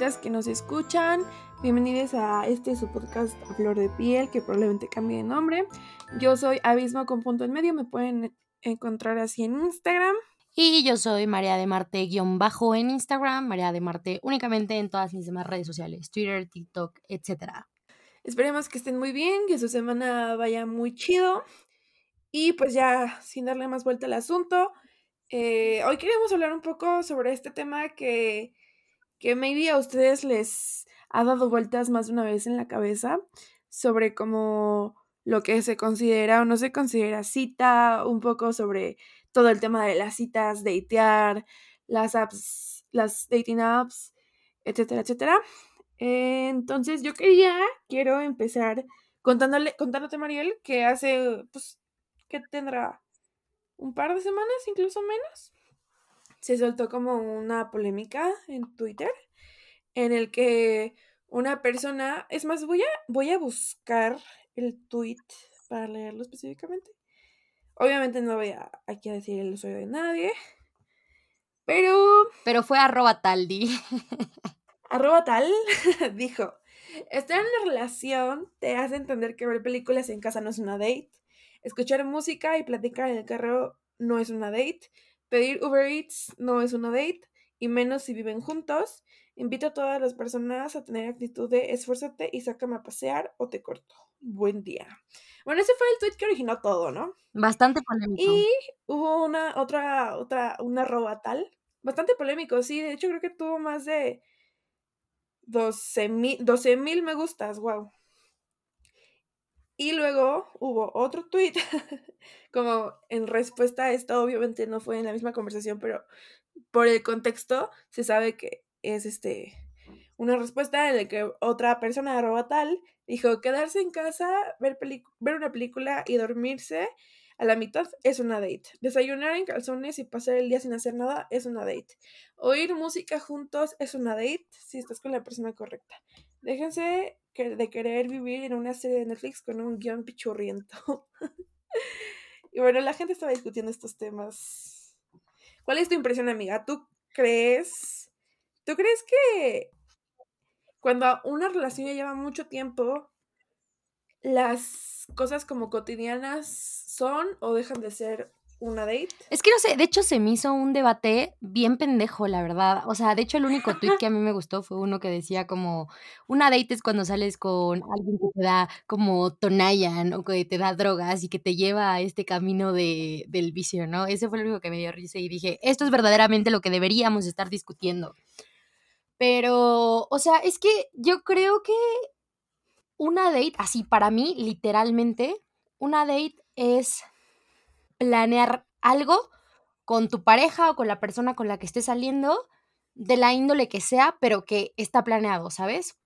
que nos escuchan. Bienvenidos a este su podcast a Flor de Piel, que probablemente cambie de nombre. Yo soy Abismo con punto en medio, me pueden encontrar así en Instagram. Y yo soy María de Marte guion bajo en Instagram, María de Marte únicamente en todas mis demás redes sociales, Twitter, TikTok, etc. Esperemos que estén muy bien, que su semana vaya muy chido. Y pues ya, sin darle más vuelta al asunto, eh, hoy queremos hablar un poco sobre este tema que, que maybe a ustedes les ha dado vueltas más de una vez en la cabeza, sobre cómo lo que se considera o no se considera cita, un poco sobre todo el tema de las citas, datear, las apps, las dating apps, etcétera, etcétera. entonces yo quería, quiero empezar contándole, contándote, Mariel, que hace, pues, que tendrá un par de semanas, incluso menos, se soltó como una polémica en Twitter en el que una persona, es más, voy a, voy a buscar el tweet para leerlo específicamente. Obviamente no voy a aquí a decir el usuario de nadie, pero... Pero fue arroba tal, di. arroba tal, dijo, estar en una relación te hace entender que ver películas en casa no es una date Escuchar música y platicar en el carro no es una date. Pedir Uber Eats no es una date, y menos si viven juntos. Invito a todas las personas a tener actitud de esfuérzate y sácame a pasear o te corto. Buen día. Bueno, ese fue el tweet que originó todo, ¿no? Bastante polémico. Y hubo una, otra, otra, una roba tal. Bastante polémico, sí. De hecho, creo que tuvo más de 12 mil me gustas, wow. Y luego hubo otro tweet, como en respuesta a esto, obviamente no fue en la misma conversación, pero por el contexto se sabe que es este una respuesta en la que otra persona arroba tal dijo quedarse en casa, ver, ver una película y dormirse a la mitad es una date. Desayunar en calzones y pasar el día sin hacer nada es una date. Oír música juntos es una date si estás con la persona correcta. Déjense de querer vivir en una serie de Netflix con un guion pichurriento. y bueno, la gente estaba discutiendo estos temas. ¿Cuál es tu impresión, amiga? ¿Tú crees? ¿Tú crees que cuando una relación ya lleva mucho tiempo, las cosas como cotidianas son o dejan de ser una date. Es que no sé, de hecho se me hizo un debate bien pendejo, la verdad. O sea, de hecho el único tweet que a mí me gustó fue uno que decía como, una date es cuando sales con alguien que te da como tonayan o que te da drogas y que te lleva a este camino de, del vicio, ¿no? Ese fue el único que me dio risa y dije, esto es verdaderamente lo que deberíamos estar discutiendo. Pero, o sea, es que yo creo que una date, así para mí, literalmente, una date es planear algo con tu pareja o con la persona con la que estés saliendo, de la índole que sea, pero que está planeado, ¿sabes?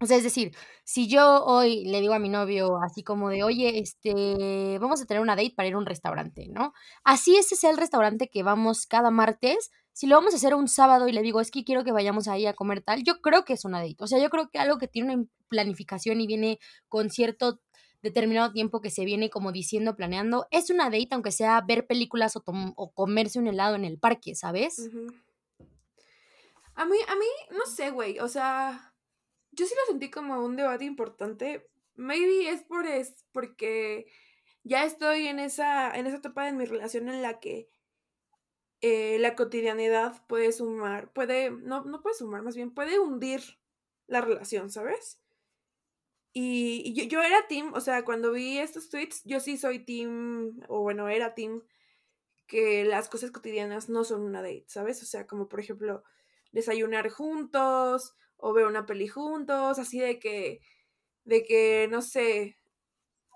O sea, es decir, si yo hoy le digo a mi novio así como de, oye, este, vamos a tener una date para ir a un restaurante, ¿no? Así ese sea el restaurante que vamos cada martes, si lo vamos a hacer un sábado y le digo, es que quiero que vayamos ahí a comer tal, yo creo que es una date. O sea, yo creo que algo que tiene una planificación y viene con cierto determinado tiempo que se viene como diciendo, planeando, es una date, aunque sea ver películas o, o comerse un helado en el parque, ¿sabes? A mí, a mí, no sé, güey, o sea, yo sí lo sentí como un debate importante. Maybe es por es porque ya estoy en esa, en esa etapa de mi relación en la que eh, la cotidianidad puede sumar, puede, no, no puede sumar, más bien puede hundir la relación, ¿sabes? Y, yo, yo, era team, o sea, cuando vi estos tweets, yo sí soy team, o bueno, era team, que las cosas cotidianas no son una date, ¿sabes? O sea, como por ejemplo, desayunar juntos, o ver una peli juntos, así de que, de que, no sé,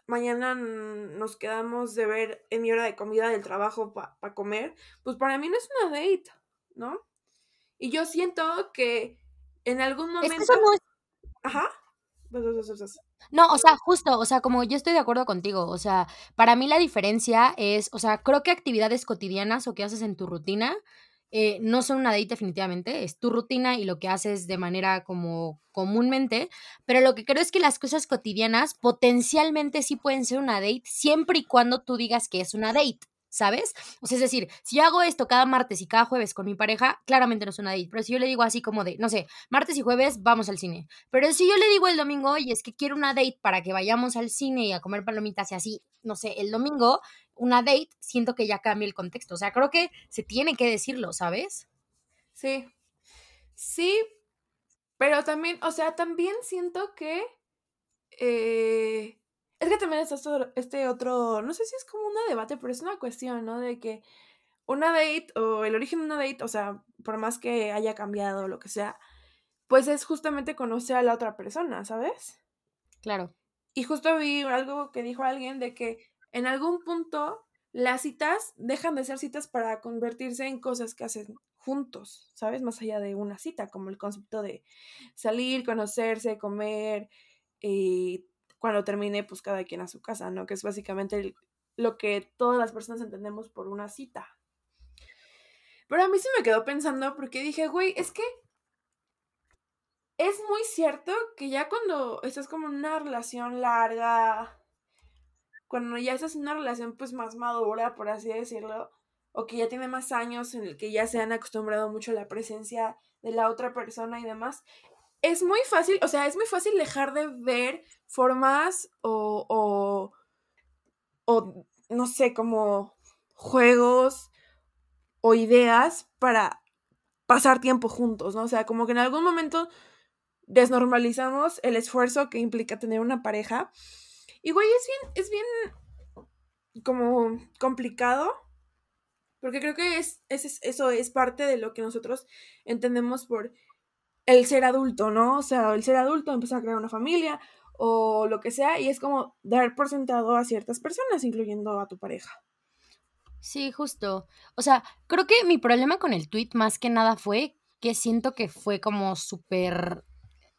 mañana nos quedamos de ver en mi hora de comida del trabajo para comer, pues para mí no es una date, ¿no? Y yo siento que en algún momento... Ajá. No, o sea, justo, o sea, como yo estoy de acuerdo contigo, o sea, para mí la diferencia es, o sea, creo que actividades cotidianas o que haces en tu rutina eh, no son una date definitivamente, es tu rutina y lo que haces de manera como comúnmente, pero lo que creo es que las cosas cotidianas potencialmente sí pueden ser una date siempre y cuando tú digas que es una date. ¿Sabes? O sea, es decir, si hago esto cada martes y cada jueves con mi pareja, claramente no es una date, pero si yo le digo así como de, no sé, martes y jueves vamos al cine, pero si yo le digo el domingo, oye, es que quiero una date para que vayamos al cine y a comer palomitas y así, no sé, el domingo, una date, siento que ya cambia el contexto, o sea, creo que se tiene que decirlo, ¿sabes? Sí, sí, pero también, o sea, también siento que... Eh, es que también está este otro, no sé si es como un debate, pero es una cuestión, ¿no? De que una date o el origen de una date, o sea, por más que haya cambiado o lo que sea, pues es justamente conocer a la otra persona, ¿sabes? Claro. Y justo vi algo que dijo alguien de que en algún punto las citas dejan de ser citas para convertirse en cosas que hacen juntos, ¿sabes? Más allá de una cita, como el concepto de salir, conocerse, comer, y cuando termine, pues cada quien a su casa, ¿no? Que es básicamente lo que todas las personas entendemos por una cita. Pero a mí se me quedó pensando porque dije, güey, es que es muy cierto que ya cuando estás como en una relación larga, cuando ya estás en una relación pues más madura, por así decirlo, o que ya tiene más años en el que ya se han acostumbrado mucho a la presencia de la otra persona y demás, es muy fácil, o sea, es muy fácil dejar de ver formas o, o, no sé, como juegos o ideas para pasar tiempo juntos, ¿no? O sea, como que en algún momento desnormalizamos el esfuerzo que implica tener una pareja. Y güey, es bien, es bien como complicado. Porque creo que es, es, eso es parte de lo que nosotros entendemos por el ser adulto, ¿no? O sea, el ser adulto, empezar a crear una familia o lo que sea, y es como dar por sentado a ciertas personas, incluyendo a tu pareja. Sí, justo. O sea, creo que mi problema con el tweet más que nada fue que siento que fue como súper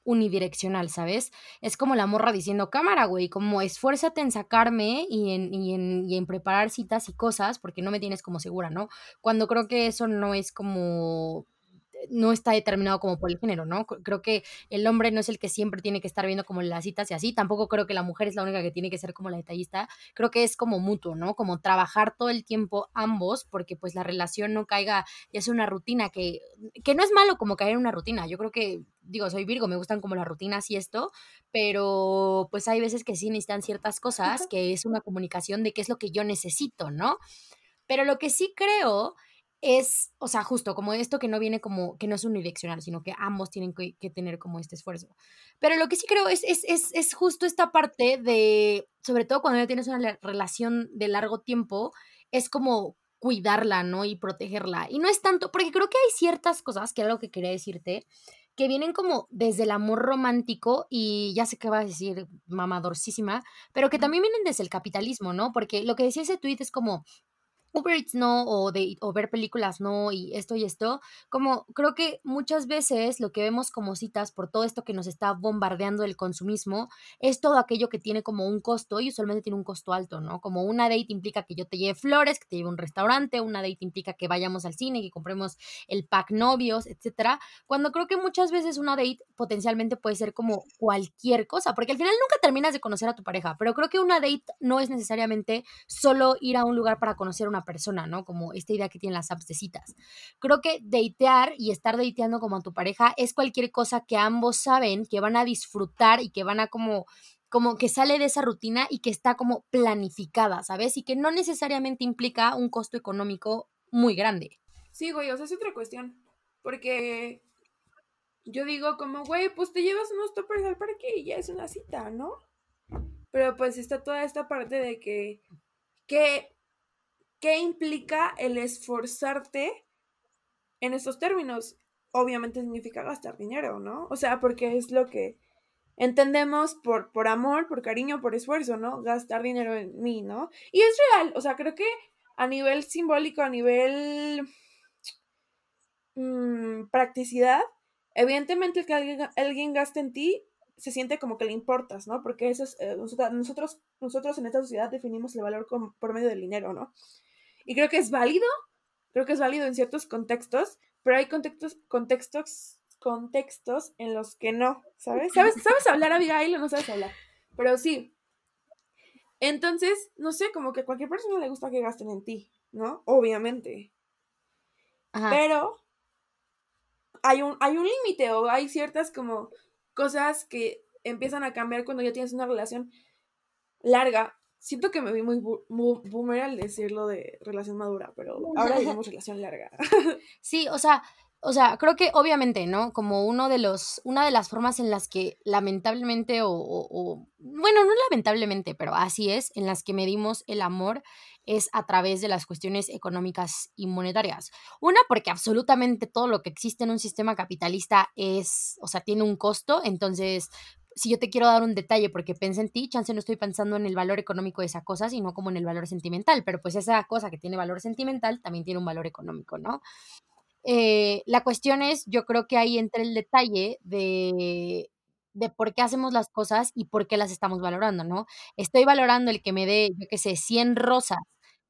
unidireccional, ¿sabes? Es como la morra diciendo, cámara, güey, como esfuérzate en sacarme y en, y, en, y en preparar citas y cosas porque no me tienes como segura, ¿no? Cuando creo que eso no es como no está determinado como por el género, ¿no? Creo que el hombre no es el que siempre tiene que estar viendo como las citas y así, tampoco creo que la mujer es la única que tiene que ser como la detallista, creo que es como mutuo, ¿no? Como trabajar todo el tiempo ambos, porque pues la relación no caiga, ya es una rutina que, que no es malo como caer en una rutina, yo creo que, digo, soy Virgo, me gustan como las rutinas y esto, pero pues hay veces que sí necesitan ciertas cosas, que es una comunicación de qué es lo que yo necesito, ¿no? Pero lo que sí creo es, o sea, justo como esto que no viene como, que no es unidireccional, sino que ambos tienen que, tener como este esfuerzo. Pero lo que sí creo es, es, es, es, justo esta parte de, sobre todo cuando ya tienes una relación de largo tiempo, es como cuidarla, ¿no? Y protegerla. Y no es tanto, porque creo que hay ciertas cosas, que era lo que quería decirte, que vienen como desde el amor romántico y ya sé que vas a decir mamadorcísima, pero que también vienen desde el capitalismo, ¿no? Porque lo que decía ese tweet es como, Uber Eats no, o, de, o ver películas no, y esto y esto, como creo que muchas veces lo que vemos como citas por todo esto que nos está bombardeando el consumismo es todo aquello que tiene como un costo y usualmente tiene un costo alto, ¿no? Como una date implica que yo te lleve flores, que te lleve un restaurante, una date implica que vayamos al cine, que compremos el pack novios, etcétera, cuando creo que muchas veces una date potencialmente puede ser como cualquier cosa, porque al final nunca terminas de conocer a tu pareja, pero creo que una date no es necesariamente solo ir a un lugar para conocer a una persona, ¿no? Como esta idea que tienen las apps de citas. Creo que datear y estar dateando como a tu pareja es cualquier cosa que ambos saben que van a disfrutar y que van a como como que sale de esa rutina y que está como planificada, ¿sabes? Y que no necesariamente implica un costo económico muy grande. Sí, güey, o sea, es otra cuestión. Porque yo digo como, güey, pues te llevas unos toppers al parque y ya es una cita, ¿no? Pero pues está toda esta parte de que, que ¿Qué implica el esforzarte en estos términos? Obviamente significa gastar dinero, ¿no? O sea, porque es lo que entendemos por, por amor, por cariño, por esfuerzo, ¿no? Gastar dinero en mí, ¿no? Y es real, o sea, creo que a nivel simbólico, a nivel mmm, practicidad, evidentemente el que alguien, alguien gaste en ti se siente como que le importas, ¿no? Porque eso es, eh, nosotros, nosotros en esta sociedad definimos el valor por medio del dinero, ¿no? Y creo que es válido, creo que es válido en ciertos contextos, pero hay contextos, contextos, contextos en los que no, ¿sabes? ¿Sabes, ¿Sabes hablar, Abigail, o no sabes hablar? Pero sí. Entonces, no sé, como que a cualquier persona le gusta que gasten en ti, ¿no? Obviamente. Pero hay un, hay un límite o hay ciertas como cosas que empiezan a cambiar cuando ya tienes una relación larga. Siento que me vi muy, boomer al decirlo de relación madura, pero ahora digamos relación larga. sí, o sea, o sea, creo que obviamente, ¿no? Como uno de los, una de las formas en las que lamentablemente o, o, bueno, no lamentablemente, pero así es, en las que medimos el amor es a través de las cuestiones económicas y monetarias. Una, porque absolutamente todo lo que existe en un sistema capitalista es, o sea, tiene un costo, entonces si yo te quiero dar un detalle porque pensé en ti, chance no estoy pensando en el valor económico de esa cosa, sino como en el valor sentimental, pero pues esa cosa que tiene valor sentimental también tiene un valor económico, ¿no? Eh, la cuestión es, yo creo que ahí entra el detalle de, de por qué hacemos las cosas y por qué las estamos valorando, ¿no? Estoy valorando el que me dé, yo qué sé, 100 rosas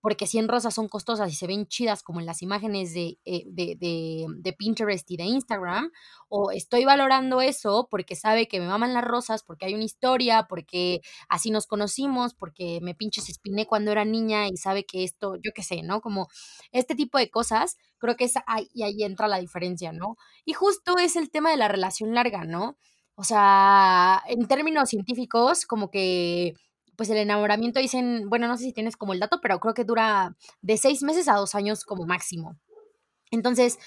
porque 100 rosas son costosas y se ven chidas como en las imágenes eh, de, de, Pinterest y de Instagram, o estoy valorando eso porque sabe que me maman las rosas, porque hay una historia, porque así nos conocimos, porque me pinches espiné cuando era niña y sabe que esto, yo qué sé, ¿no? Como este tipo de cosas, creo que es ahí, y ahí entra la diferencia, ¿no? Y justo es el tema de la relación larga, ¿no? O sea, en términos científicos, como que pues el enamoramiento dicen, bueno, no sé si tienes como el dato, pero creo que dura de seis meses a dos años como máximo. Entonces,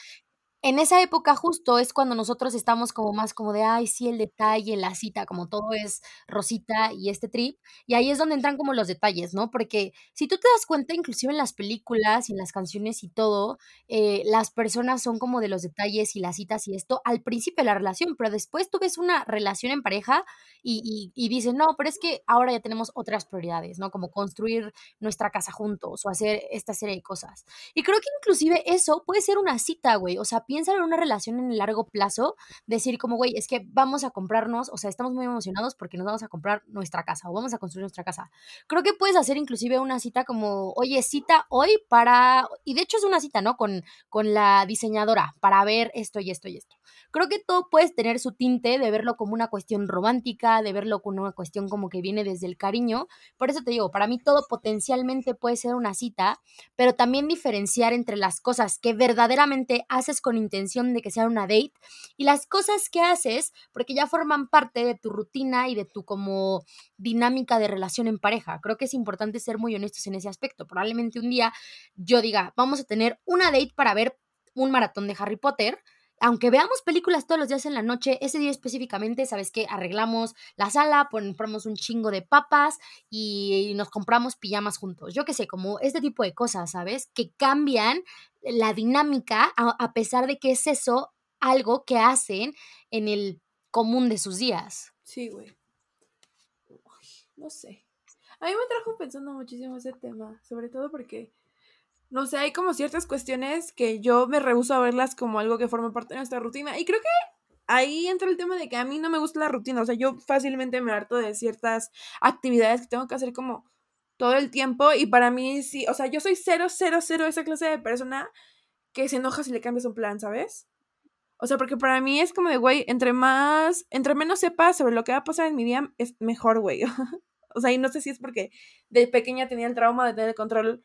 en esa época justo es cuando nosotros estamos como más como de, ay, sí, el detalle, la cita, como todo es rosita y este trip. Y ahí es donde entran como los detalles, ¿no? Porque si tú te das cuenta, inclusive en las películas y en las canciones y todo, eh, las personas son como de los detalles y las citas y esto al principio de la relación, pero después tú ves una relación en pareja y, y, dices, no, pero es que ahora ya tenemos otras prioridades, ¿no? Como construir nuestra casa juntos o hacer esta serie de cosas. Y creo que inclusive eso puede ser una cita, güey. O sea, en una relación en el largo plazo, decir como, güey, es que vamos a comprarnos, o sea, estamos muy emocionados porque nos vamos a comprar nuestra casa o vamos a construir nuestra casa. Creo que puedes hacer inclusive una cita como, oye, cita hoy para, y de hecho es una cita, ¿no? Con, con la diseñadora para ver esto y esto y esto. Creo que todo puedes tener su tinte de verlo como una cuestión romántica, de verlo como una cuestión como que viene desde el cariño. Por eso te digo, para mí todo potencialmente puede ser una cita, pero también diferenciar entre las cosas que verdaderamente haces con intención de que sea una date y las cosas que haces porque ya forman parte de tu rutina y de tu como dinámica de relación en pareja. Creo que es importante ser muy honestos en ese aspecto. Probablemente un día yo diga, vamos a tener una date para ver un maratón de Harry Potter, aunque veamos películas todos los días en la noche, ese día específicamente, ¿sabes qué? Arreglamos la sala, ponemos un chingo de papas y nos compramos pijamas juntos. Yo qué sé, como este tipo de cosas, ¿sabes? Que cambian la dinámica a, pesar de que es eso algo que hacen en el común de sus días. Sí, güey. No sé. A mí me trajo pensando muchísimo ese tema, sobre todo porque no sé, hay como ciertas cuestiones que yo me rehuso a verlas como algo que forma parte de nuestra rutina. Y creo que ahí entra el tema de que a mí no me gusta la rutina. O sea, yo fácilmente me harto de ciertas actividades que tengo que hacer como todo el tiempo. Y para mí sí, o sea, yo soy cero, cero, cero esa clase de persona que se enoja si le cambias un plan, ¿sabes? O sea, porque para mí es como de, güey, entre más, entre menos sepas sobre lo que va a pasar en mi día, es mejor, güey. o sea, y no sé si es porque de pequeña tenía el trauma de tener el control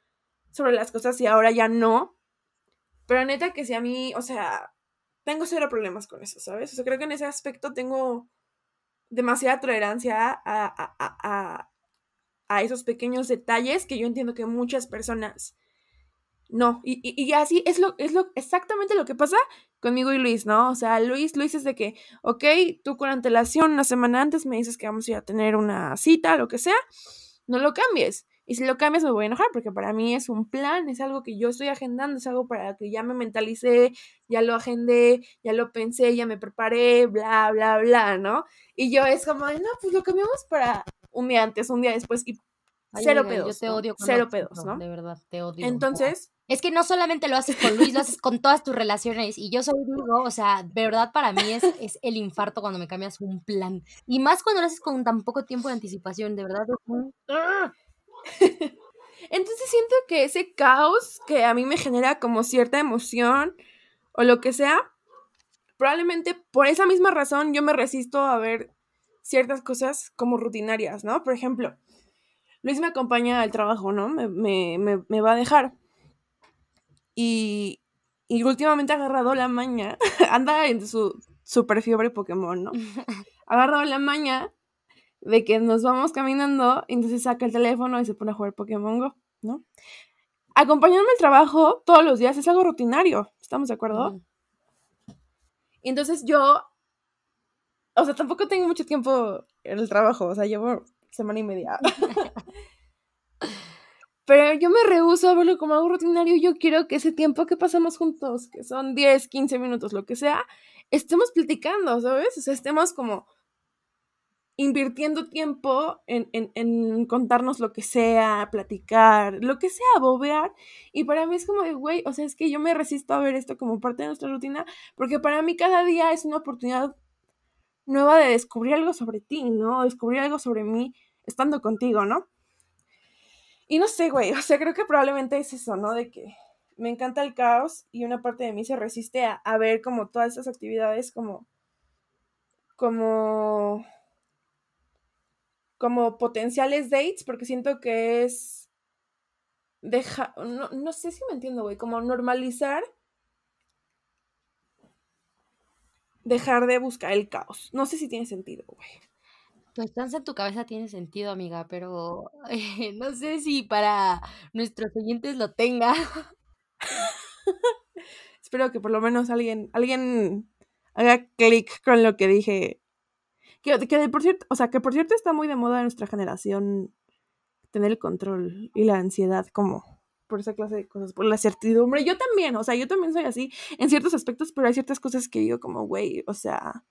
sobre las cosas y ahora ya no. Pero neta que si a mí, o sea, tengo cero problemas con eso, ¿sabes? O sea, creo que en ese aspecto tengo demasiada tolerancia a, a, a, a esos pequeños detalles que yo entiendo que muchas personas no. Y, y, y, así es lo, es lo exactamente lo que pasa conmigo y Luis, ¿no? O sea, Luis, Luis es de que, ok, tú con antelación una semana antes me dices que vamos a ir a tener una cita, lo que sea, no lo cambies. Y si lo cambias me voy a enojar porque para mí es un plan, es algo que yo estoy agendando, es algo para que ya me mentalicé, ya lo agendé, ya lo pensé, ya me preparé, bla, bla, bla, ¿no? Y yo es como, no, pues lo cambiamos para un día antes, un día después y cero pedos. Yo te odio. Cero pedos, ¿no? De verdad, te odio. Entonces... Es que no solamente lo haces con Luis, lo haces con todas tus relaciones. Y yo soy Virgo, o sea, de verdad para mí es, es el infarto cuando me cambias un plan. Y más cuando lo haces con tan poco tiempo de anticipación, de verdad. ¡ah! Entonces siento que ese caos que a mí me genera como cierta emoción o lo que sea, probablemente por esa misma razón yo me resisto a ver ciertas cosas como rutinarias, ¿no? Por ejemplo, Luis me acompaña al trabajo, ¿no? Me, me, me, va a dejar. Y, y últimamente ha agarrado la maña, anda en su super fiebre Pokémon, ¿no? Ha agarrado la maña de que nos vamos caminando, y entonces saca el teléfono y se pone a jugar Pokémon Go, ¿no? Acompañarme al trabajo todos los días es algo rutinario, ¿estamos de acuerdo? Y entonces yo, o sea, tampoco tengo mucho tiempo en el trabajo, o sea, llevo semana y media. Pero yo me rehuso a verlo como algo rutinario. Yo quiero que ese tiempo que pasamos juntos, que son 10, 15 minutos, lo que sea, estemos platicando, ¿sabes? O sea, estemos como invirtiendo tiempo en, en, contarnos lo que sea, platicar, lo que sea, bobear. Y para mí es como de, güey, o sea, es que yo me resisto a ver esto como parte de nuestra rutina, porque para mí cada día es una oportunidad nueva de descubrir algo sobre ti, ¿no? Descubrir algo sobre mí estando contigo, ¿no? Y no sé, güey, o sea, creo que probablemente es eso, ¿no? De que me encanta el caos y una parte de mí se resiste a, a ver como todas esas actividades como como como potenciales dates, porque siento que es deja, no, no sé si me entiendo, güey, como normalizar dejar de buscar el caos. No sé si tiene sentido, güey. Tu estancia en tu cabeza tiene sentido, amiga, pero eh, no sé si para nuestros oyentes lo tenga. Espero que por lo menos alguien, alguien haga clic con lo que dije que, que por cierto, o sea, que por cierto está muy de moda en nuestra generación tener el control y la ansiedad como por esa clase de cosas, por la certidumbre. Yo también, o sea, yo también soy así en ciertos aspectos, pero hay ciertas cosas que digo como, güey, o sea,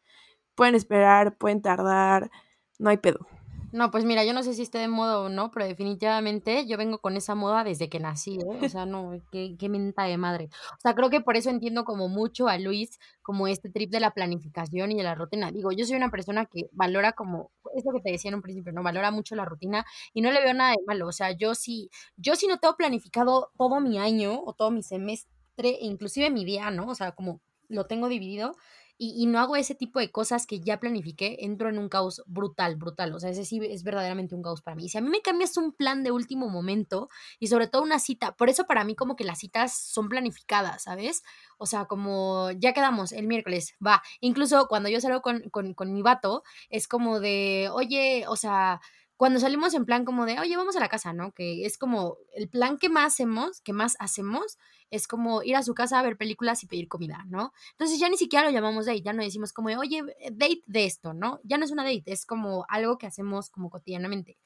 pueden esperar, pueden tardar, no hay pedo. No, pues mira, yo no sé si esté de moda o no, pero definitivamente yo vengo con esa moda desde que nací, ¿eh? O sea, no, qué, qué menta de madre. O sea, creo que por eso entiendo como mucho a Luis, como este trip de la planificación y de la rutina. Digo, yo soy una persona que valora como, esto que te decía en un principio, ¿no? Valora mucho la rutina y no le veo nada de malo. O sea, yo sí, yo sí no tengo planificado todo mi año o todo mi semestre, inclusive mi día, ¿no? O sea, como lo tengo dividido y, no hago ese tipo de cosas que ya planifiqué, entro en un caos brutal, brutal. O sea, ese sí es verdaderamente un caos para mí. Si a mí me cambias un plan de último momento y sobre todo una cita, por eso para mí como que las citas son planificadas, ¿sabes? O sea, como ya quedamos el miércoles, va. Incluso cuando yo salgo con, con, con mi vato, es como de, oye, o sea, cuando salimos en plan como de, oye, vamos a la casa, ¿no? Que es como el plan que más hacemos, que más hacemos, es como ir a su casa a ver películas y pedir comida, ¿no? Entonces ya ni siquiera lo llamamos date, ya no decimos como, oye, date de esto, ¿no? Ya no es una date, es como algo que hacemos como cotidianamente.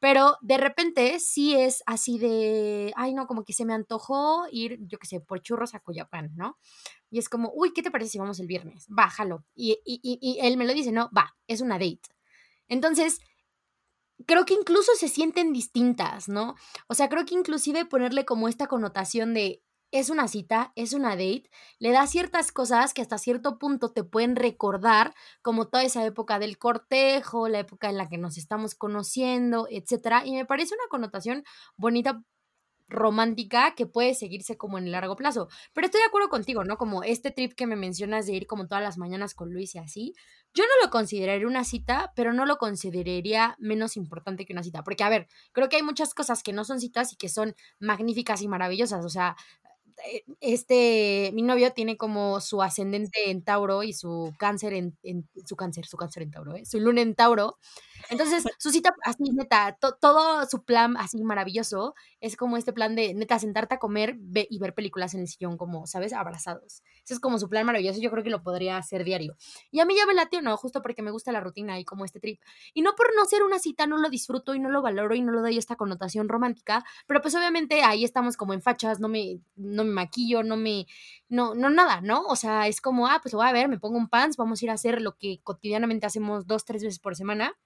Pero de repente sí es así de, ay, no, como que se me antojó ir, yo qué sé, por churros a Coyapán, ¿no? Y es como, uy, ¿qué te parece si vamos el viernes? Bájalo. Y, y, y él me lo dice, no, va, es una date. Entonces, creo que incluso se sienten distintas, ¿no? O sea, creo que inclusive ponerle como esta connotación de es una cita, es una date, le da ciertas cosas que hasta cierto punto te pueden recordar, como toda esa época del cortejo, la época en la que nos estamos conociendo, etcétera, y me parece una connotación bonita romántica que puede seguirse como en el largo plazo. Pero estoy de acuerdo contigo, ¿no? Como este trip que me mencionas de ir como todas las mañanas con Luis y así. Yo no lo consideraría una cita, pero no lo consideraría menos importante que una cita. Porque, a ver, creo que hay muchas cosas que no son citas y que son magníficas y maravillosas. O sea, este, mi novio tiene como su ascendente en Tauro y su cáncer en, su cáncer, su cáncer en Tauro, ¿eh? su luna en Tauro. Entonces, su cita así, neta, todo su plan así maravilloso es como este plan de, neta, sentarte a comer y ver películas en el sillón, como, ¿sabes? Abrazados. Ese es como su plan maravilloso, yo creo que lo podría hacer diario. Y a mí ya me late, ¿no? Justo porque me gusta la rutina y como este trip. Y no por no ser una cita, no lo disfruto y no lo valoro y no le doy esta connotación romántica, pero pues obviamente ahí estamos como en fachas, no me, no me maquillo, no me, no, no nada, ¿no? O sea, es como, ah, pues voy a ver, me pongo un pants, vamos a ir a hacer lo que cotidianamente hacemos dos, tres veces por semana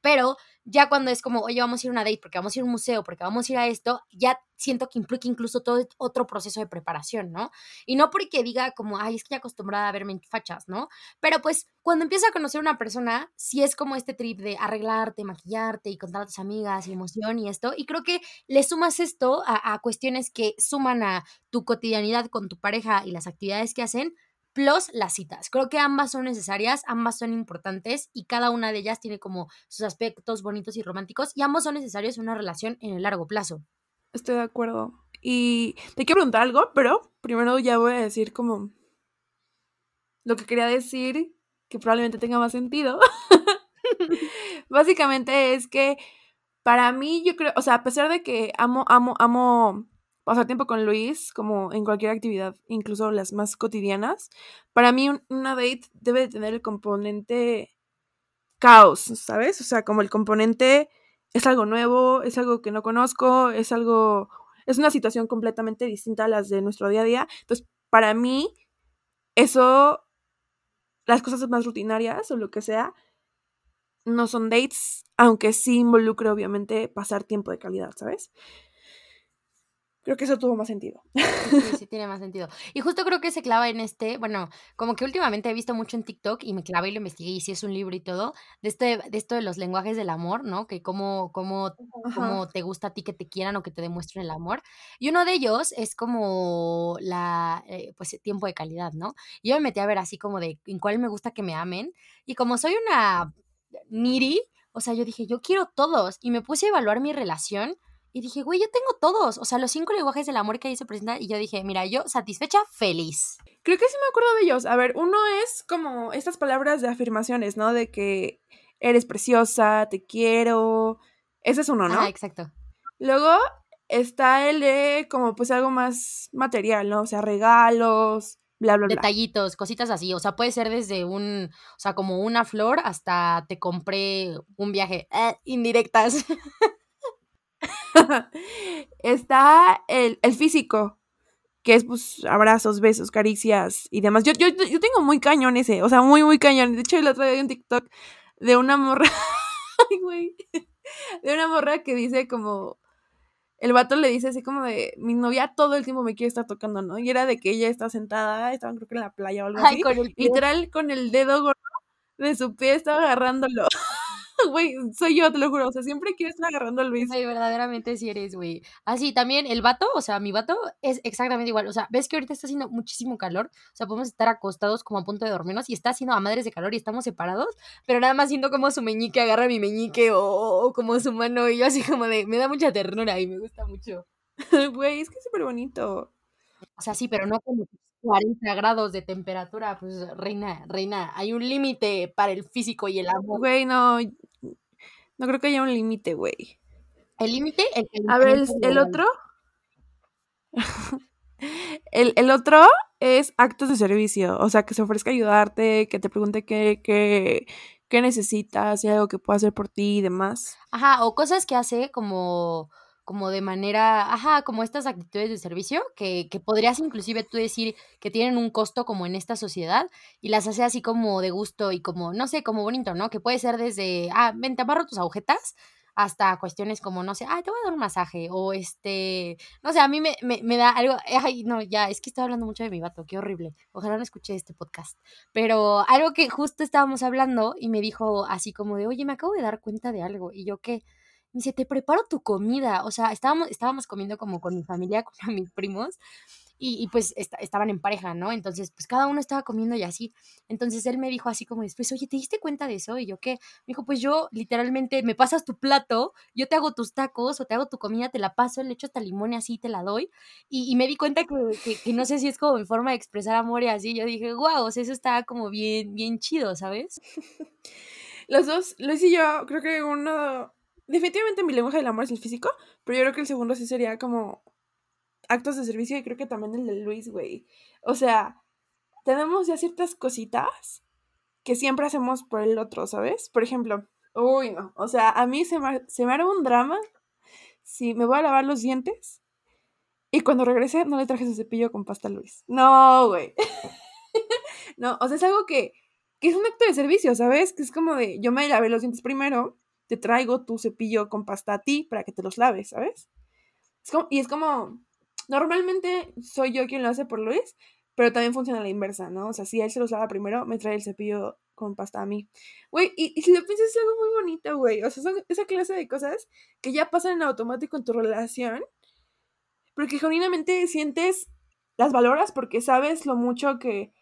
pero ya cuando es como, oye, vamos a ir a una date porque vamos a ir a un museo, porque vamos a ir a esto, ya siento que implica incluso todo otro proceso de preparación, ¿no? Y no porque diga como, ay, es que ya acostumbrada a verme en fachas, ¿no? Pero pues cuando empiezas a conocer a una persona, sí es como este trip de arreglarte, maquillarte y contar a tus amigas y emoción y esto. Y creo que le sumas esto a, a cuestiones que suman a tu cotidianidad con tu pareja y las actividades que hacen, plus las citas. Creo que ambas son necesarias, ambas son importantes y cada una de ellas tiene como sus aspectos bonitos y románticos y ambos son necesarios en una relación en el largo plazo. Estoy de acuerdo. Y te quiero preguntar algo, pero primero ya voy a decir como lo que quería decir, que probablemente tenga más sentido. Básicamente es que para mí yo creo, o sea, a pesar de que amo, amo, amo pasar tiempo con Luis, como en cualquier actividad, incluso las más cotidianas, para mí una date debe tener el componente caos, ¿sabes? O sea, como el componente es algo nuevo, es algo que no conozco, es algo, es una situación completamente distinta a las de nuestro día a día. Entonces, para mí, eso, las cosas más rutinarias o lo que sea, no son dates, aunque sí involucre obviamente pasar tiempo de calidad, ¿sabes? Creo que eso tuvo más sentido. Sí, sí, tiene más sentido. Y justo creo que se clava en este, bueno, como que últimamente he visto mucho en TikTok y me clavé y lo investigué y sí es un libro y todo, de, este, de esto de los lenguajes del amor, ¿no? Que cómo, cómo, cómo te gusta a ti que te quieran o que te demuestren el amor. Y uno de ellos es como la, eh, pues, tiempo de calidad, ¿no? Yo me metí a ver así como de en cuál me gusta que me amen. Y como soy una needy, o sea, yo dije, yo quiero todos. Y me puse a evaluar mi relación y dije, güey, yo tengo todos. O sea, los cinco lenguajes del amor que ahí se presentan. Y yo dije, mira, yo satisfecha, feliz. Creo que sí me acuerdo de ellos. A ver, uno es como estas palabras de afirmaciones, ¿no? De que eres preciosa, te quiero. Ese es uno, ¿no? Ah, exacto. Luego está el de como pues algo más material, ¿no? O sea, regalos, bla, bla, bla. Detallitos, cositas así. O sea, puede ser desde un, o sea, como una flor hasta te compré un viaje. Eh, indirectas. está el, físico, que es pues abrazos, besos, caricias y demás. Yo, yo, yo tengo muy cañón ese, o sea, muy, muy cañón. De hecho, el otro día vi un TikTok de una morra, ay, güey, de una morra que dice como, el vato le dice así como de, mi novia todo el tiempo me quiere estar tocando, ¿no? Y era de que ella está sentada, estaban creo que en la playa o algo así, literal con el dedo gordo de su pie estaba agarrándolo. Güey, soy yo, te lo juro. O sea, siempre quiero estar agarrando a Luis. Ay, verdaderamente sí eres, güey. Así también el vato, o sea, mi vato es exactamente igual. O sea, ves que ahorita está haciendo muchísimo calor. O sea, podemos estar acostados como a punto de dormirnos y está haciendo a madres de calor y estamos separados, pero nada más siento como su meñique agarra mi meñique o, como su mano y yo así como de, me da mucha ternura y me gusta mucho. Güey, es que es súper bonito. O sea, sí, pero no como 40 grados de temperatura, pues reina, reina, hay un límite para el físico y el amor. Güey, no, no creo que haya un límite, güey. ¿El límite? A ver, el, otro. el, el, otro es actos de servicio. O sea, que se ofrezca ayudarte, que te pregunte qué, qué, qué necesitas, si hay algo que pueda hacer por ti y demás. Ajá, o cosas que hace como como de manera, ajá, como estas actitudes de servicio que, que, podrías inclusive tú decir que tienen un costo como en esta sociedad y las hace así como de gusto y como, no sé, como bonito, ¿no? Que puede ser desde, ah, ven, te amarro tus agujetas hasta cuestiones como, no sé, ah, te voy a dar un masaje o este, no sé, a mí me, me, me da algo, ay, no, ya, es que estoy hablando mucho de mi vato, qué horrible, ojalá no escuché este podcast, pero algo que justo estábamos hablando y me dijo así como de, oye, me acabo de dar cuenta de algo y yo qué me dice, te preparo tu comida. O sea, estábamos, estábamos comiendo como con mi familia, con mis primos, y, pues estaban en pareja, ¿no? Entonces, pues cada uno estaba comiendo y así. Entonces él me dijo así como después, oye, ¿te diste cuenta de eso? Y yo, ¿qué? Me dijo, pues yo literalmente me pasas tu plato, yo te hago tus tacos o te hago tu comida, te la paso, le echo hasta limón y así te la doy. Y, me di cuenta que, que, no sé si es como mi forma de expresar amor y así. Yo dije, wow, o sea, eso está como bien, bien chido, ¿sabes? Los dos, Luis y yo, creo que uno definitivamente mi lenguaje del amor es el físico, pero yo creo que el segundo sí sería como actos de servicio y creo que también el de Luis, güey. O sea, tenemos ya ciertas cositas que siempre hacemos por el otro, ¿sabes? Por ejemplo, uy, no, o sea, a mí se me, se me un drama si me voy a lavar los dientes y cuando regrese no le traje su cepillo con pasta Luis. No, güey. no, o sea, es algo que, que es un acto de servicio, ¿sabes? Que es como de, yo me lavé los dientes primero te traigo tu cepillo con pasta a ti para que te los laves, ¿sabes? y es como, normalmente soy yo quien lo hace por Luis, pero también funciona a la inversa, ¿no? O sea, si él se los lava primero, me trae el cepillo con pasta a mí. Güey, y, si lo piensas es algo muy bonito, güey. O sea, son esa clase de cosas que ya pasan en automático en tu relación, porque genuinamente sientes, las valoras porque sabes lo mucho que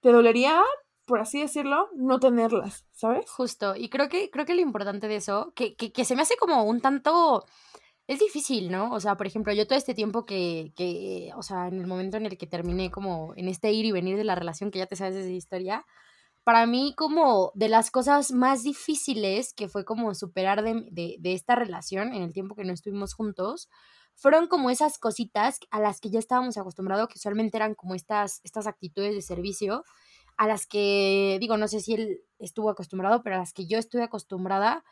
te dolería, por así decirlo, no tenerlas, ¿sabes? Justo, y creo que, creo que lo importante de eso, que, que, que se me hace como un tanto es difícil, ¿no? O sea, por ejemplo, yo todo este tiempo que, que, o sea, en el momento en el que terminé como en este ir y venir de la relación que ya te sabes de esa historia, para mí como de las cosas más difíciles que fue como superar de, de, de esta relación en el tiempo que no estuvimos juntos, fueron como esas cositas a las que ya estábamos acostumbrados, que usualmente eran como estas, estas actitudes de servicio, a las que, digo, no sé si él estuvo acostumbrado, pero a las que yo estuve acostumbrada,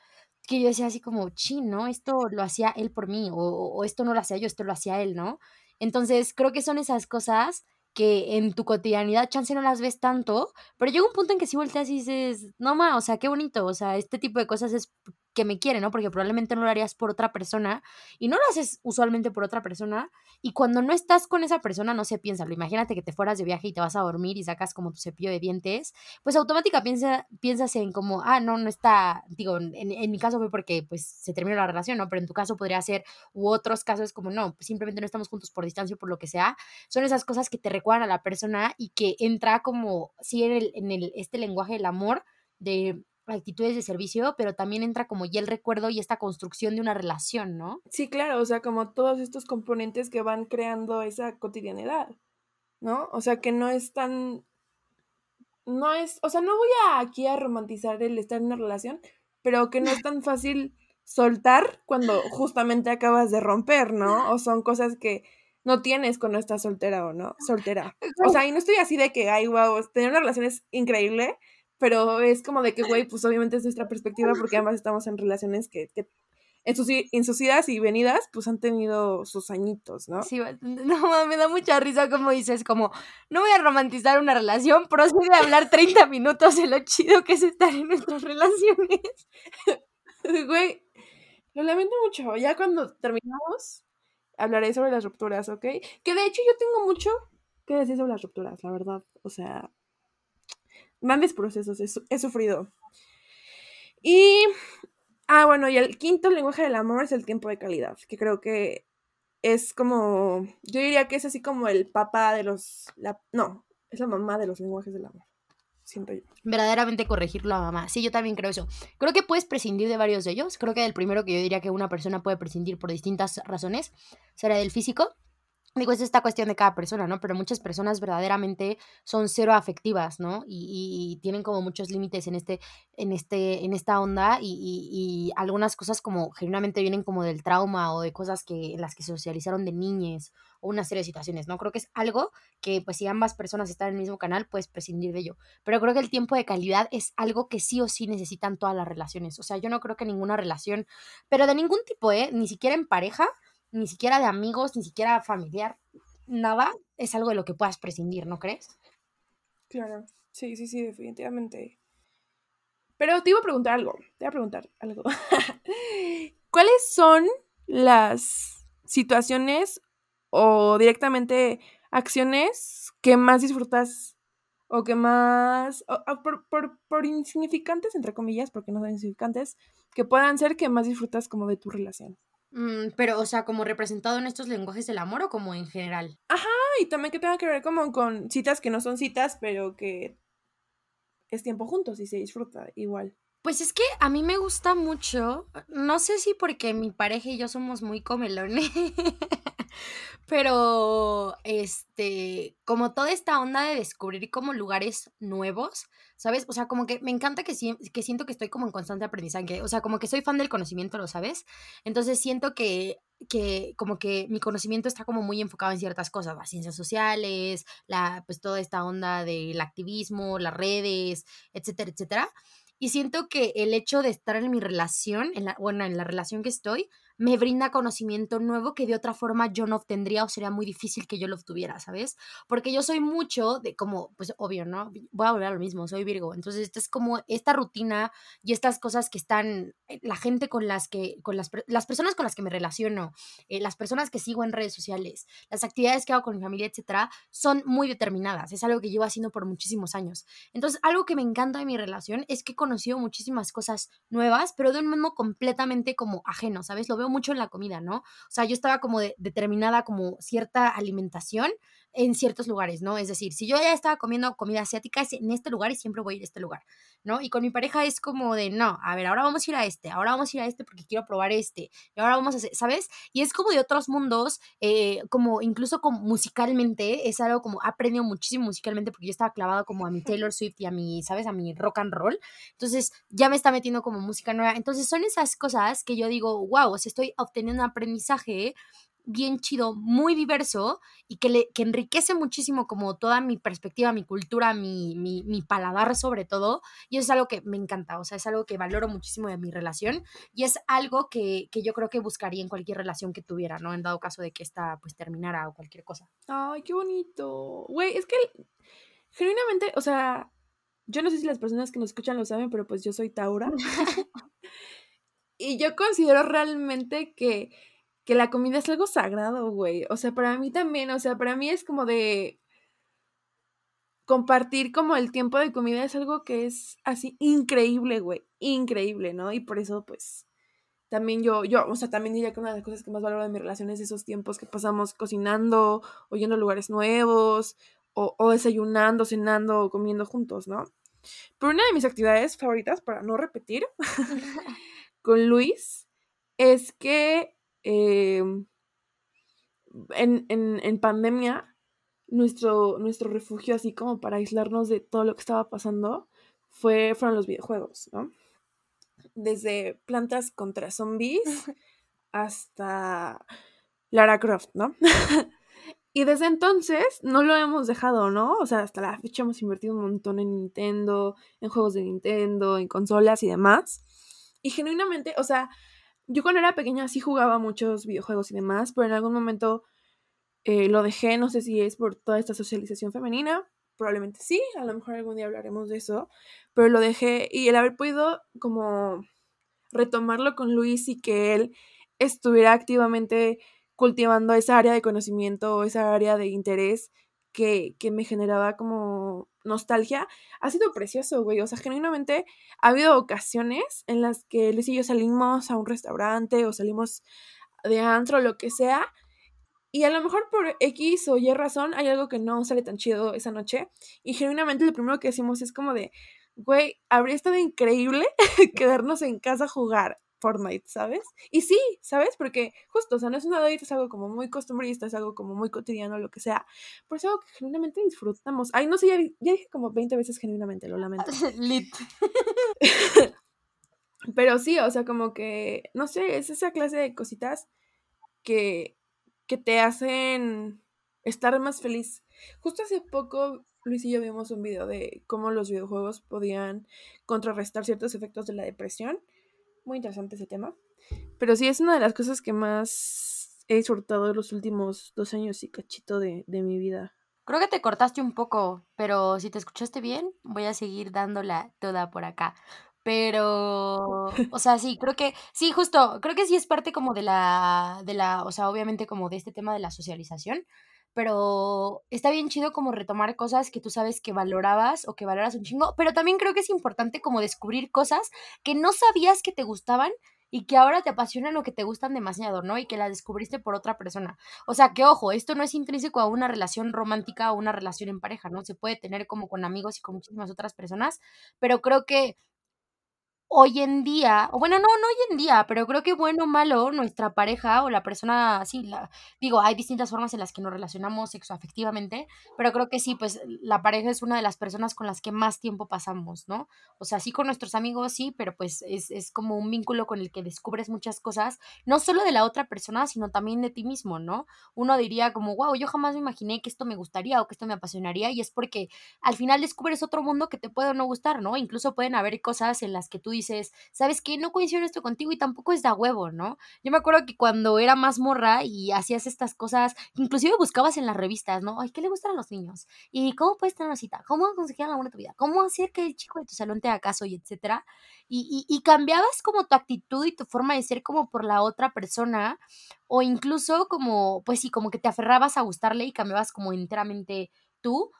que yo decía así como, chin, ¿no? Esto lo hacía él por mí, o, o esto no lo hacía yo, esto lo hacía él, ¿no? Entonces, creo que son esas cosas que en tu cotidianidad chance no las ves tanto, pero llega un punto en que si volteas y dices, no ma, o sea, qué bonito, o sea, este tipo de cosas es que me quiere, ¿no? Porque probablemente no lo harías por otra persona y no lo haces usualmente por otra persona y cuando no estás con esa persona no se piensa, lo imagínate que te fueras de viaje y te vas a dormir y sacas como tu cepillo de dientes, pues automática piensa, piensas en como, ah, no, no está, digo, en, en mi caso fue porque pues se terminó la relación, ¿no? Pero en tu caso podría ser, u otros casos como, no, pues simplemente no estamos juntos por distancia o por lo que sea, son esas cosas que te recuerdan a la persona y que entra como, sí, en, el, en el, este lenguaje del amor de actitudes de servicio, pero también entra como ya el recuerdo y esta construcción de una relación, ¿no? Sí, claro, o sea, como todos estos componentes que van creando esa cotidianidad, ¿no? O sea, que no es tan... No es, o sea, no voy a, aquí a romantizar el estar en una relación, pero que no es tan fácil soltar cuando justamente acabas de romper, ¿no? O son cosas que no tienes cuando estás soltera o no, soltera. O sea, y no estoy así de que, ay, wow, tener una relación es increíble, pero es como de que, güey, pues obviamente es nuestra perspectiva porque ambas estamos en relaciones que, que en, sus, en sus idas y venidas, pues han tenido sus añitos, ¿no? Sí, no, me da mucha risa como dices, como, no voy a romantizar una relación, voy a hablar 30 minutos de lo chido que es estar en nuestras relaciones. Güey, lo lamento mucho. Ya cuando terminamos, hablaré sobre las rupturas, ¿ok? Que de hecho yo tengo mucho que decir sobre las rupturas, la verdad. O sea, grandes procesos he, sufrido. Y, ah, bueno, y el quinto lenguaje del amor es el tiempo de calidad, que creo que es como, yo diría que es así como el papá de los, no, es la mamá de los lenguajes del amor. Siento yo. Verdaderamente corregirlo a mamá. Sí, yo también creo eso. Creo que puedes prescindir de varios de ellos. Creo que el primero que yo diría que una persona puede prescindir por distintas razones será del físico. Digo, es esta cuestión de cada persona, ¿no? Pero muchas personas verdaderamente son cero afectivas, ¿no? Y, y tienen como muchos límites en este, en este, en esta onda y, y, algunas cosas como genuinamente vienen como del trauma o de cosas que, en las que socializaron de niñez o una serie de situaciones, ¿no? Creo que es algo que, pues, si ambas personas están en el mismo canal, puedes prescindir de ello. Pero creo que el tiempo de calidad es algo que sí o sí necesitan todas las relaciones. O sea, yo no creo que ninguna relación, pero de ningún tipo, ¿eh? Ni siquiera en pareja ni siquiera de amigos, ni siquiera familiar, nada es algo de lo que puedas prescindir, ¿no crees? Claro, sí, sí, sí, definitivamente. Pero te iba a preguntar algo, te iba a preguntar algo. ¿Cuáles son las situaciones o directamente acciones que más disfrutas o que más, por, por, por, insignificantes, entre comillas, porque no son insignificantes, que puedan ser que más disfrutas como de tu relación? Mm, pero, o sea, como representado en estos lenguajes del amor o como en general. Ajá, y también que tenga que ver como con citas que no son citas, pero que es tiempo juntos y se disfruta igual. Pues es que a mí me gusta mucho, no sé si porque mi pareja y yo somos muy comelones, pero este, como toda esta onda de descubrir como lugares nuevos, ¿sabes? O sea, como que me encanta que, que siento que estoy como en constante aprendizaje, o sea, como que soy fan del conocimiento, ¿lo sabes? Entonces siento que, que como que mi conocimiento está como muy enfocado en ciertas cosas, las ciencias sociales, la, pues toda esta onda del activismo, las redes, etcétera, etcétera. Y siento que el hecho de estar en mi relación, en la, bueno, en la relación que estoy, me brinda conocimiento nuevo que de otra forma yo no obtendría o sería muy difícil que yo lo obtuviera, ¿sabes? Porque yo soy mucho de como, pues obvio, ¿no? Voy a volver a lo mismo, soy Virgo. Entonces, esta es como esta rutina y estas cosas que están, eh, la gente con las que, con las, las personas con las que me relaciono, eh, las personas que sigo en redes sociales, las actividades que hago con mi familia, etcétera, son muy determinadas. Es algo que llevo haciendo por muchísimos años. Entonces, algo que me encanta de mi relación es que con conocido muchísimas cosas nuevas, pero de un modo completamente como ajeno, ¿sabes? Lo veo mucho en la comida, ¿no? O sea, yo estaba como determinada como cierta alimentación en ciertos lugares, ¿no? Es decir, si yo ya estaba comiendo comida asiática, es en este lugar y siempre voy a ir a este lugar, ¿no? Y con mi pareja es como de, no, a ver, ahora vamos a ir a este, ahora vamos a ir a este porque quiero probar este, y ahora vamos a hacer, ¿sabes? Y es como de otros mundos, eh, como incluso como musicalmente, es algo como aprendido muchísimo musicalmente porque yo estaba clavado como a mi Taylor Swift y a mi, ¿sabes? A mi rock and roll. Entonces ya me está metiendo como música nueva. Entonces son esas cosas que yo digo, wow, o sea, estoy obteniendo un aprendizaje bien chido, muy diverso y que, le, que enriquece muchísimo como toda mi perspectiva, mi cultura, mi, mi, mi, paladar sobre todo. Y eso es algo que me encanta, o sea, es algo que valoro muchísimo de mi relación y es algo que, que yo creo que buscaría en cualquier relación que tuviera, ¿no? En dado caso de que esta pues terminara o cualquier cosa. Ay, qué bonito. Güey, es que genuinamente, o sea, yo no sé si las personas que nos escuchan lo saben, pero pues yo soy Taura. y yo considero realmente que que la comida es algo sagrado, güey. O sea, para mí también, o sea, para mí es como de compartir como el tiempo de comida es algo que es así increíble, güey, increíble, ¿no? Y por eso, pues, también yo, yo, o sea, también diría que una de las cosas que más valoro de mi relación es esos tiempos que pasamos cocinando, o yendo a lugares nuevos, o, o desayunando, cenando, o comiendo juntos, ¿no? Pero una de mis actividades favoritas, para no repetir, con Luis, es que Em, en, en, pandemia, nuestro, nuestro refugio, así como para aislarnos de todo lo que estaba pasando, fue, fueron los videojuegos, ¿no? Desde plantas contra zombies hasta Lara Croft, ¿no? y desde entonces no lo hemos dejado, ¿no? O sea, hasta la fecha hemos invertido un montón en Nintendo, en juegos de Nintendo, en consolas y demás. Y genuinamente, o sea, yo cuando era pequeña sí jugaba muchos videojuegos y demás, pero en algún momento eh, lo dejé, no sé si es por toda esta socialización femenina, probablemente sí, a lo mejor algún día hablaremos de eso, pero lo dejé y el haber podido como retomarlo con Luis y que él estuviera activamente cultivando esa área de conocimiento, esa área de interés que, que me generaba como nostalgia, ha sido precioso, güey. O sea, genuinamente ha habido ocasiones en las que Luis y yo salimos a un restaurante o salimos de antro, lo que sea, y a lo mejor por X o Y razón hay algo que no sale tan chido esa noche. Y genuinamente lo primero que decimos es como de, güey, habría estado increíble quedarnos en casa a jugar. Fortnite, ¿sabes? Y sí, ¿sabes? Porque justo, o sea, no es una date, es algo como muy costumbrista, es algo como muy cotidiano, lo que sea, pero es algo que genuinamente disfrutamos. Ay, no sé, ya, dije como 20 veces genuinamente, lo lamento. Lit. pero sí, o sea, como que, no sé, es esa clase de cositas que, que te hacen estar más feliz. Justo hace poco Luis y yo vimos un video de cómo los videojuegos podían contrarrestar ciertos efectos de la depresión muy interesante ese tema. Pero sí es una de las cosas que más he disfrutado los últimos dos años y cachito de, de mi vida. Creo que te cortaste un poco, pero si te escuchaste bien, voy a seguir dándola toda por acá. Pero, o sea, sí, creo que, sí, justo, creo que sí es parte como de la, de la, o sea, obviamente como de este tema de la socialización, pero está bien chido como retomar cosas que tú sabes que valorabas o que valoras un chingo, pero también creo que es importante como descubrir cosas que no sabías que te gustaban y que ahora te apasionan o que te gustan demasiado, ¿no? Y que las descubriste por otra persona. O sea, que ojo, esto no es intrínseco a una relación romántica o una relación en pareja, ¿no? Se puede tener como con amigos y con muchísimas otras personas, pero creo que hoy en día, o bueno, no, no hoy en día, pero creo que bueno o malo, nuestra pareja o la persona, sí, la, digo, hay distintas formas en las que nos relacionamos sexoafectivamente, pero creo que sí, pues la pareja es una de las personas con las que más tiempo pasamos, ¿no? O sea, sí con nuestros amigos, sí, pero pues es, es como un vínculo con el que descubres muchas cosas, no solo de la otra persona, sino también de ti mismo, ¿no? Uno diría como, wow, yo jamás me imaginé que esto me gustaría o que esto me apasionaría, y es porque al final descubres otro mundo que te puede o no gustar, ¿no? Incluso pueden haber cosas en las que tú dices, ¿sabes qué? No coincido esto contigo y tampoco es de huevo, ¿no? Yo me acuerdo que cuando era más morra y hacías estas cosas, inclusive buscabas en las revistas, ¿no? Ay, ¿qué le gustan a los niños? ¿Y cómo puedes tener una cita? ¿Cómo conseguir buena de tu vida? ¿Cómo hacer que el chico de tu salón te haga caso y etcétera? Y, y, y cambiabas como tu actitud y tu forma de ser como por la otra persona o incluso como, pues sí, como que te aferrabas a gustarle y cambiabas como enteramente tú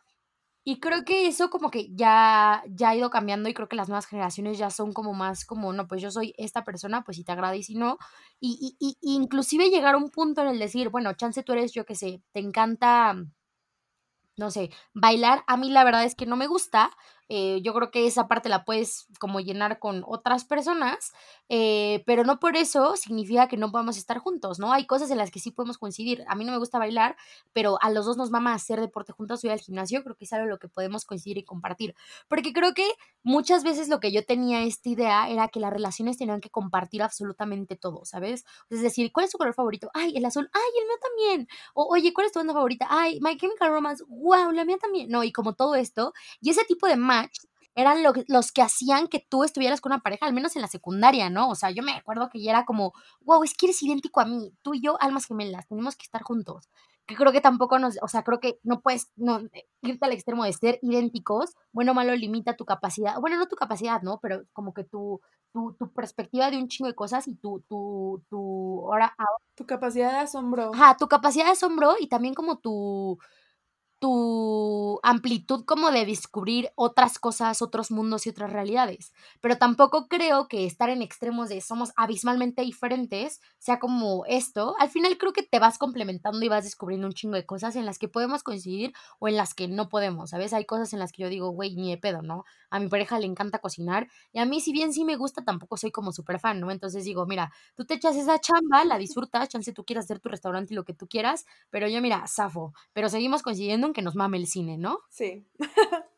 Y creo que eso como que ya, ya ha ido cambiando y creo que las nuevas generaciones ya son como más como, no, pues yo soy esta persona, pues si te agrada y si no. Y, y, y inclusive llegar a un punto en el decir, bueno, chance tú eres, yo que sé, te encanta, no sé, bailar. A mí la verdad es que no me gusta, eh, yo creo que esa parte la puedes como llenar con otras personas, eh, pero no por eso significa que no podamos estar juntos, ¿no? Hay cosas en las que sí podemos coincidir. A mí no me gusta bailar, pero a los dos nos mama hacer deporte juntos, ir al gimnasio, creo que es algo en lo que podemos coincidir y compartir. Porque creo que muchas veces lo que yo tenía esta idea era que las relaciones tenían que compartir absolutamente todo, ¿sabes? Es decir, ¿cuál es tu color favorito? Ay, el azul, ay, el mío también. O, oye, ¿cuál es tu banda favorita? Ay, My Chemical Romance, wow, la mía también. No, y como todo esto, y ese tipo de más eran los que hacían que tú estuvieras con una pareja, al menos en la secundaria, ¿no? O sea, yo me acuerdo que ya era como, wow, es que eres idéntico a mí, tú y yo, almas gemelas, tenemos que estar juntos. Que creo que tampoco nos, o sea, creo que no puedes no, irte al extremo de ser idénticos, bueno o malo limita tu capacidad, bueno, no tu capacidad, ¿no? Pero como que tu, tu, tu perspectiva de un chingo de cosas y tu, tu, tu, ahora, Tu capacidad de asombro. Ajá, tu capacidad de asombro y también como tu, tu amplitud como de descubrir otras cosas, otros mundos y otras realidades. Pero tampoco creo que estar en extremos de somos abismalmente diferentes sea como esto. Al final creo que te vas complementando y vas descubriendo un chingo de cosas en las que podemos coincidir o en las que no podemos, ¿sabes? Hay cosas en las que yo digo, güey, ni de pedo, ¿no? A mi pareja le encanta cocinar y a mí si bien sí me gusta, tampoco soy como súper fan, ¿no? Entonces digo, mira, tú te echas esa chamba, la disfrutas, chance tú quieras hacer tu restaurante y lo que tú quieras, pero yo mira, zafo, pero seguimos coincidiendo que nos mame el cine, ¿no? Sí.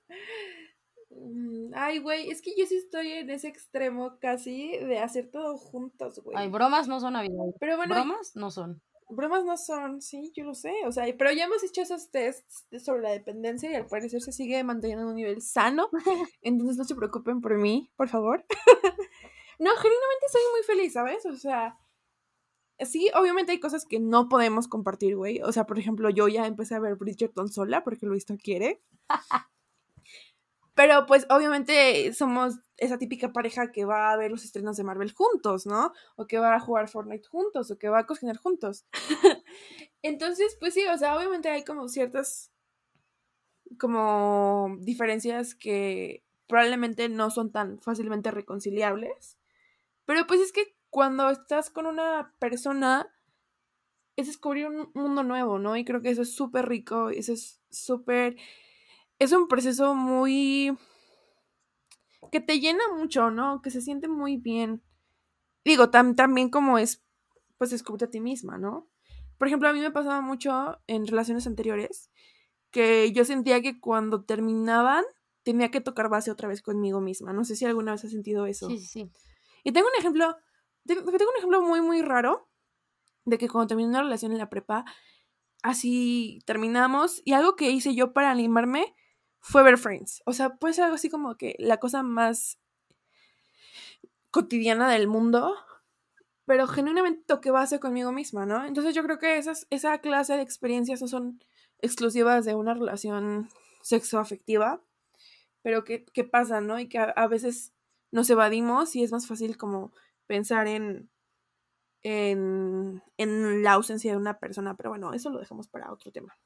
Mm, ay, güey, es que yo sí estoy en ese extremo casi de hacer todo juntos, güey. Ay, bromas no son Navidad. Pero bueno, bromas no son. Bromas no son, sí, yo lo sé. O sea, pero ya hemos hecho esos tests sobre la dependencia y al parecer se sigue manteniendo en un nivel sano. Entonces no se preocupen por mí, por favor. no, genuinamente soy muy feliz, ¿sabes? O sea, sí, obviamente hay cosas que no podemos compartir, güey. O sea, por ejemplo, yo ya empecé a ver Bridgerton sola porque Luis no quiere. Pero pues obviamente somos esa típica pareja que va a ver los estrenos de Marvel juntos, ¿no? O que va a jugar Fortnite juntos, o que va a cocinar juntos. Entonces, pues sí, o sea, obviamente hay como ciertas como diferencias que probablemente no son tan fácilmente reconciliables. Pero pues es que cuando estás con una persona es descubrir un mundo nuevo, ¿no? Y creo que eso es súper rico, eso es súper... Es un proceso muy... que te llena mucho, ¿no? Que se siente muy bien. Digo, también como es, pues descubrirte a ti misma, ¿no? Por ejemplo, a mí me pasaba mucho en relaciones anteriores que yo sentía que cuando terminaban tenía que tocar base otra vez conmigo misma. No sé si alguna vez has sentido eso. Sí, sí, sí. Y tengo un ejemplo tengo, un ejemplo muy, muy raro de que cuando terminé una relación en la prepa, así terminamos y algo que hice yo para animarme fue ver Friends. O sea, puede ser algo así como que la cosa más cotidiana del mundo, pero genuinamente toqué base conmigo misma, ¿no? Entonces yo creo que esas, esa clase de experiencias no son exclusivas de una relación sexoafectiva, pero que, que pasa, ¿no? Y que a veces nos evadimos y es más fácil como pensar en, en, en, la ausencia de una persona, pero bueno, eso lo dejamos para otro tema.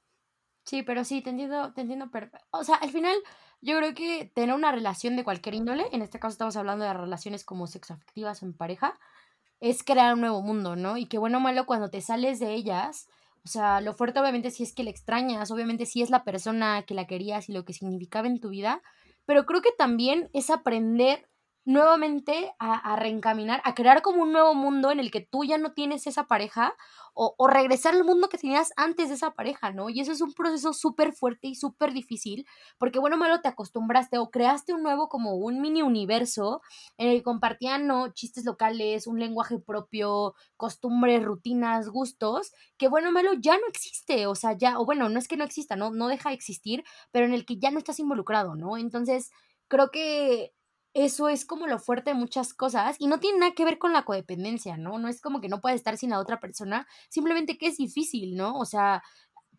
Sí, pero sí, te entiendo, te entiendo perfecto. O sea, al final, yo creo que tener una relación de cualquier índole, en este caso estamos hablando de relaciones como sexoafectivas o en pareja, es crear un nuevo mundo, ¿no? Y que bueno o malo, cuando te sales de ellas, o sea, lo fuerte obviamente sí es que le extrañas, obviamente sí es la persona que la querías y lo que significaba en tu vida, pero creo que también es aprender nuevamente a, reencaminar, a crear como un nuevo mundo en el que tú ya no tienes esa pareja o, o regresar al mundo que tenías antes de esa pareja, ¿no? Y eso es un proceso súper fuerte y súper difícil porque, bueno, malo te acostumbraste o creaste un nuevo como un mini universo en el que compartían, ¿no? Chistes locales, un lenguaje propio, costumbres, rutinas, gustos, que, bueno, malo ya no existe, o sea, ya, o bueno, no es que no exista, ¿no? No deja de existir, pero en el que ya no estás involucrado, ¿no? Entonces, creo que eso es como lo fuerte de muchas cosas y no tiene nada que ver con la codependencia, ¿no? No es como que no puedes estar sin la otra persona, simplemente que es difícil, ¿no? O sea,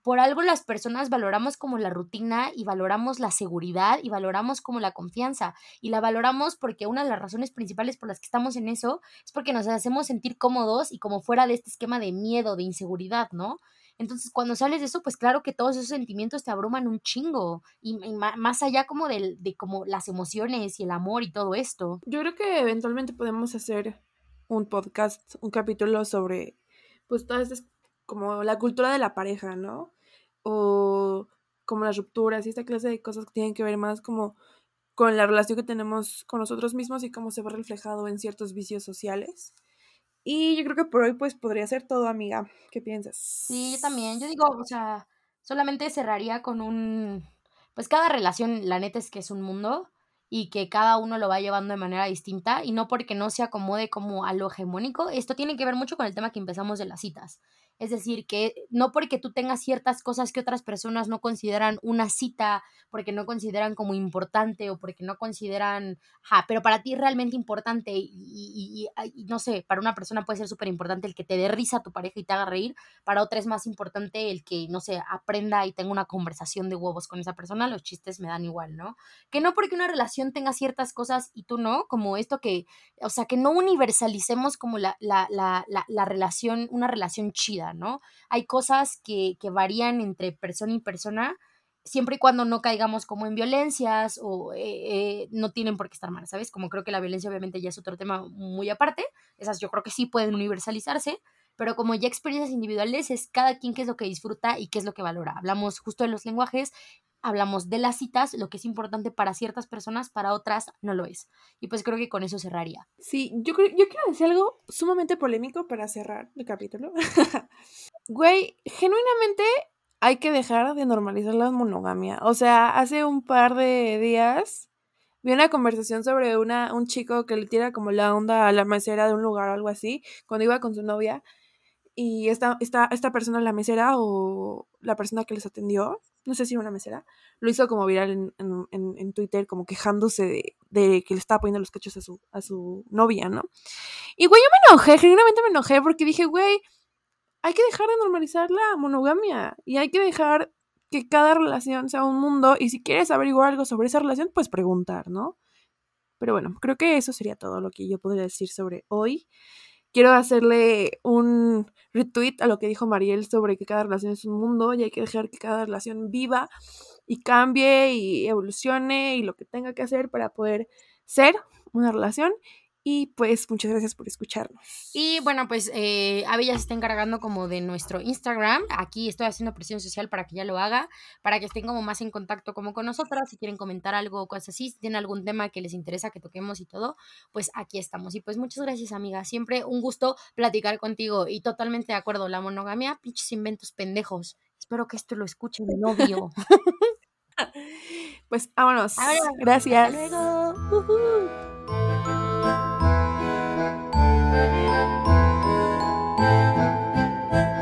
por algo las personas valoramos como la rutina y valoramos la seguridad y valoramos como la confianza. Y la valoramos porque una de las razones principales por las que estamos en eso es porque nos hacemos sentir cómodos y como fuera de este esquema de miedo, de inseguridad, ¿no? Entonces, cuando sales de eso, pues claro que todos esos sentimientos te abruman un chingo. Y, más allá como de, de como las emociones y el amor y todo esto. Yo creo que eventualmente podemos hacer un podcast, un capítulo sobre, pues, todas estas, como la cultura de la pareja, ¿no? o como las rupturas y esta clase de cosas que tienen que ver más como con la relación que tenemos con nosotros mismos y cómo se ve reflejado en ciertos vicios sociales. Y yo creo que por hoy pues podría ser todo, amiga. ¿Qué piensas? Sí, yo también. Yo digo, o sea, solamente cerraría con un... Pues cada relación, la neta es que es un mundo y que cada uno lo va llevando de manera distinta y no porque no se acomode como a lo hegemónico. Esto tiene que ver mucho con el tema que empezamos de las citas. Es decir, que no porque tú tengas ciertas cosas que otras personas no consideran una cita, porque no consideran como importante o porque no consideran, ja, pero para ti es realmente importante y, no sé, para una persona puede ser súper importante el que te dé risa tu pareja y te haga reír, para otra es más importante el que, no sé, aprenda y tenga una conversación de huevos con esa persona, los chistes me dan igual, ¿no? Que no porque una relación tenga ciertas cosas y tú no, como esto que, o sea, que no universalicemos como la, la, la, la relación, una relación chida ¿no? Hay cosas que, varían entre persona y persona, siempre y cuando no caigamos como en violencias o eh, eh, no tienen por qué estar mal, ¿sabes? Como creo que la violencia obviamente ya es otro tema muy aparte, esas yo creo que sí pueden universalizarse, pero como ya experiencias individuales es cada quien qué es lo que disfruta y qué es lo que valora. Hablamos justo de los lenguajes hablamos de las citas, lo que es importante para ciertas personas, para otras no lo es. Y pues creo que con eso cerraría. Sí, yo, creo, yo quiero decir algo sumamente polémico para cerrar el capítulo. Güey, genuinamente hay que dejar de normalizar la monogamia. O sea, hace un par de días vi una conversación sobre una, un chico que le tira como la onda a la mesera de un lugar o algo así, cuando iba con su novia. Y esta, esta, esta persona, la mesera o la persona que les atendió, no sé si era una mesera, lo hizo como viral en, en, Twitter, como quejándose de, que le estaba poniendo los cachos a su, a su novia, ¿no? Y güey, yo me enojé, genuinamente me enojé porque dije, güey, hay que dejar de normalizar la monogamia y hay que dejar que cada relación sea un mundo y si quieres averiguar algo sobre esa relación, pues preguntar, ¿no? Pero bueno, creo que eso sería todo lo que yo podría decir sobre hoy quiero hacerle un retweet a lo que dijo Mariel sobre que cada relación es un mundo y hay que dejar que cada relación viva y cambie y evolucione y lo que tenga que hacer para poder ser una relación y pues muchas gracias por escucharnos. Y bueno, pues eh, Abby ya se está encargando como de nuestro Instagram. Aquí estoy haciendo presión social para que ya lo haga, para que estén como más en contacto como con nosotras. Si quieren comentar algo o cosas así, si tienen algún tema que les interesa que toquemos y todo, pues aquí estamos. Y pues muchas gracias, amiga. Siempre un gusto platicar contigo y totalmente de acuerdo. La monogamia, pinches inventos pendejos. Espero que esto lo escuche mi novio. pues vámonos. Gracias. Hasta luego.